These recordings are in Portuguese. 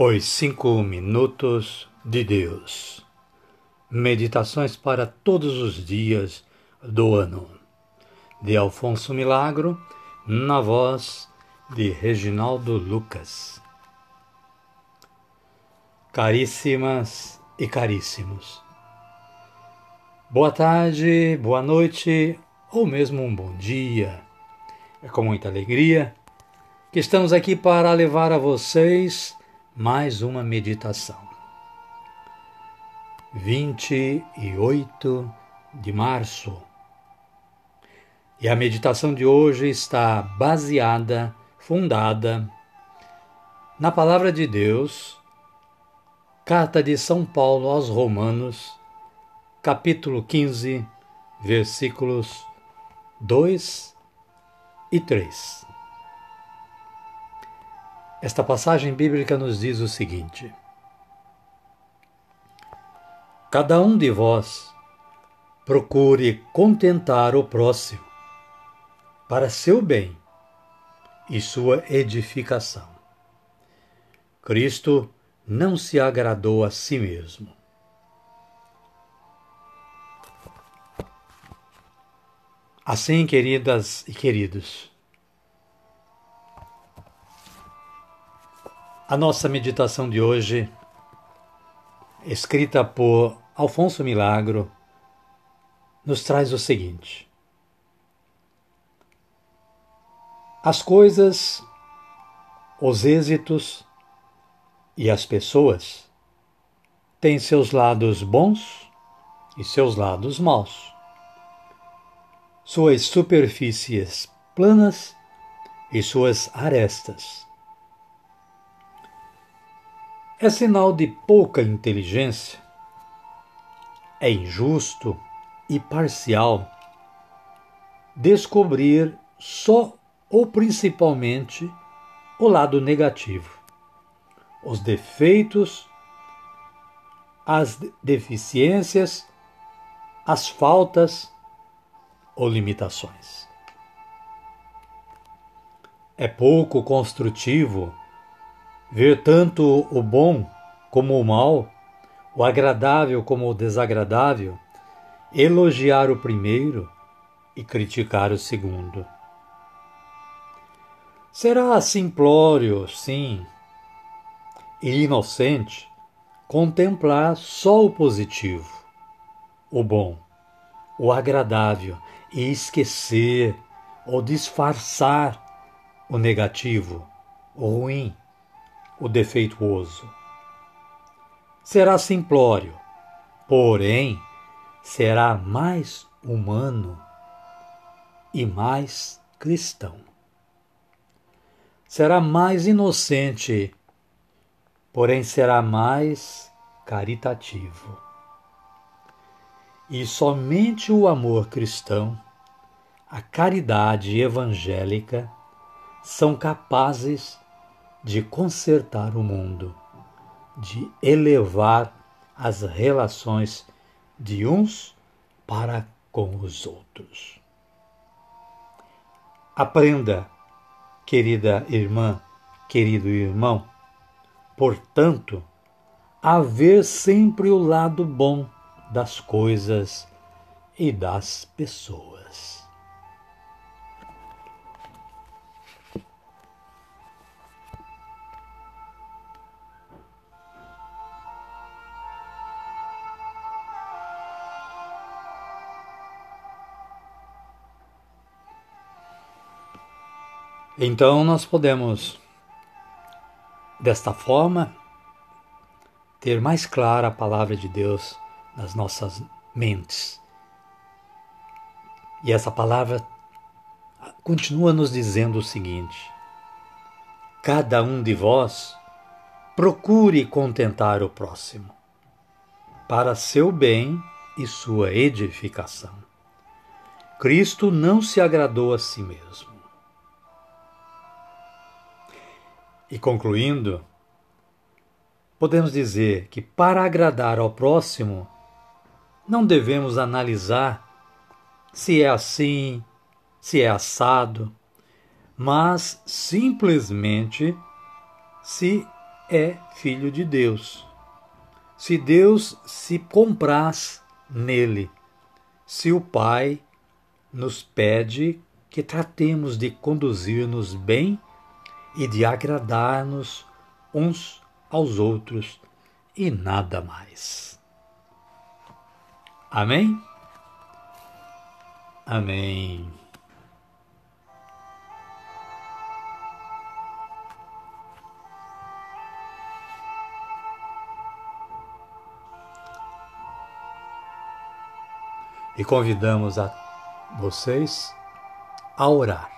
Os Cinco Minutos de Deus. Meditações para todos os dias do ano. De Alfonso Milagro, na voz de Reginaldo Lucas. Caríssimas e caríssimos. Boa tarde, boa noite ou mesmo um bom dia. É com muita alegria que estamos aqui para levar a vocês mais uma meditação. 28 de março. E a meditação de hoje está baseada, fundada na Palavra de Deus, Carta de São Paulo aos Romanos, capítulo 15, versículos 2 e 3. Esta passagem bíblica nos diz o seguinte: Cada um de vós procure contentar o próximo para seu bem e sua edificação. Cristo não se agradou a si mesmo. Assim, queridas e queridos, A nossa meditação de hoje, escrita por Alfonso Milagro, nos traz o seguinte: As coisas, os êxitos e as pessoas têm seus lados bons e seus lados maus, suas superfícies planas e suas arestas é sinal de pouca inteligência, é injusto e parcial descobrir só ou principalmente o lado negativo, os defeitos, as deficiências, as faltas ou limitações. É pouco construtivo ver tanto o bom como o mal, o agradável como o desagradável, elogiar o primeiro e criticar o segundo. Será simplório, sim, e inocente contemplar só o positivo, o bom, o agradável e esquecer ou disfarçar o negativo, o ruim o defeituoso. Será simplório, porém será mais humano e mais cristão. Será mais inocente, porém será mais caritativo. E somente o amor cristão, a caridade evangélica, são capazes de consertar o mundo, de elevar as relações de uns para com os outros. Aprenda, querida irmã, querido irmão, portanto, a ver sempre o lado bom das coisas e das pessoas. Então nós podemos, desta forma, ter mais clara a palavra de Deus nas nossas mentes. E essa palavra continua nos dizendo o seguinte: cada um de vós procure contentar o próximo, para seu bem e sua edificação. Cristo não se agradou a si mesmo. E concluindo, podemos dizer que para agradar ao próximo, não devemos analisar se é assim, se é assado, mas simplesmente se é filho de Deus. Se Deus se compraz nele, se o Pai nos pede que tratemos de conduzir-nos bem e de agradar-nos uns aos outros e nada mais. Amém? Amém. E convidamos a vocês a orar.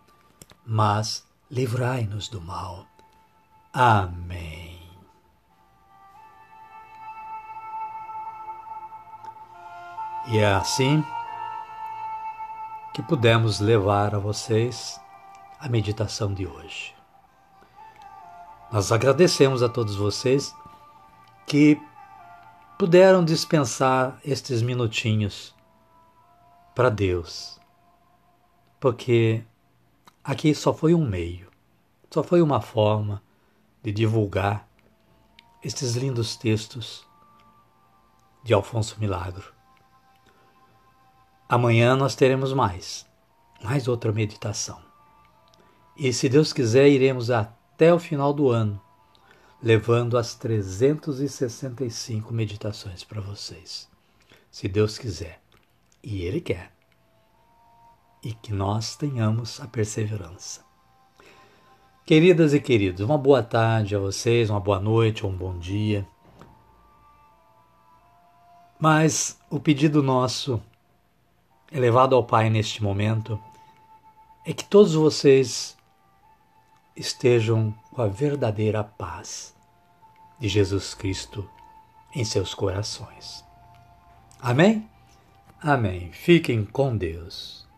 mas livrai-nos do mal. Amém. E é assim que pudemos levar a vocês a meditação de hoje. Nós agradecemos a todos vocês que puderam dispensar estes minutinhos para Deus, porque aqui só foi um meio, só foi uma forma de divulgar estes lindos textos de Alfonso Milagro. Amanhã nós teremos mais, mais outra meditação. E se Deus quiser, iremos até o final do ano, levando as 365 meditações para vocês. Se Deus quiser, e Ele quer. E que nós tenhamos a perseverança. Queridas e queridos, uma boa tarde a vocês, uma boa noite ou um bom dia. Mas o pedido nosso elevado ao Pai neste momento é que todos vocês estejam com a verdadeira paz de Jesus Cristo em seus corações. Amém? Amém. Fiquem com Deus.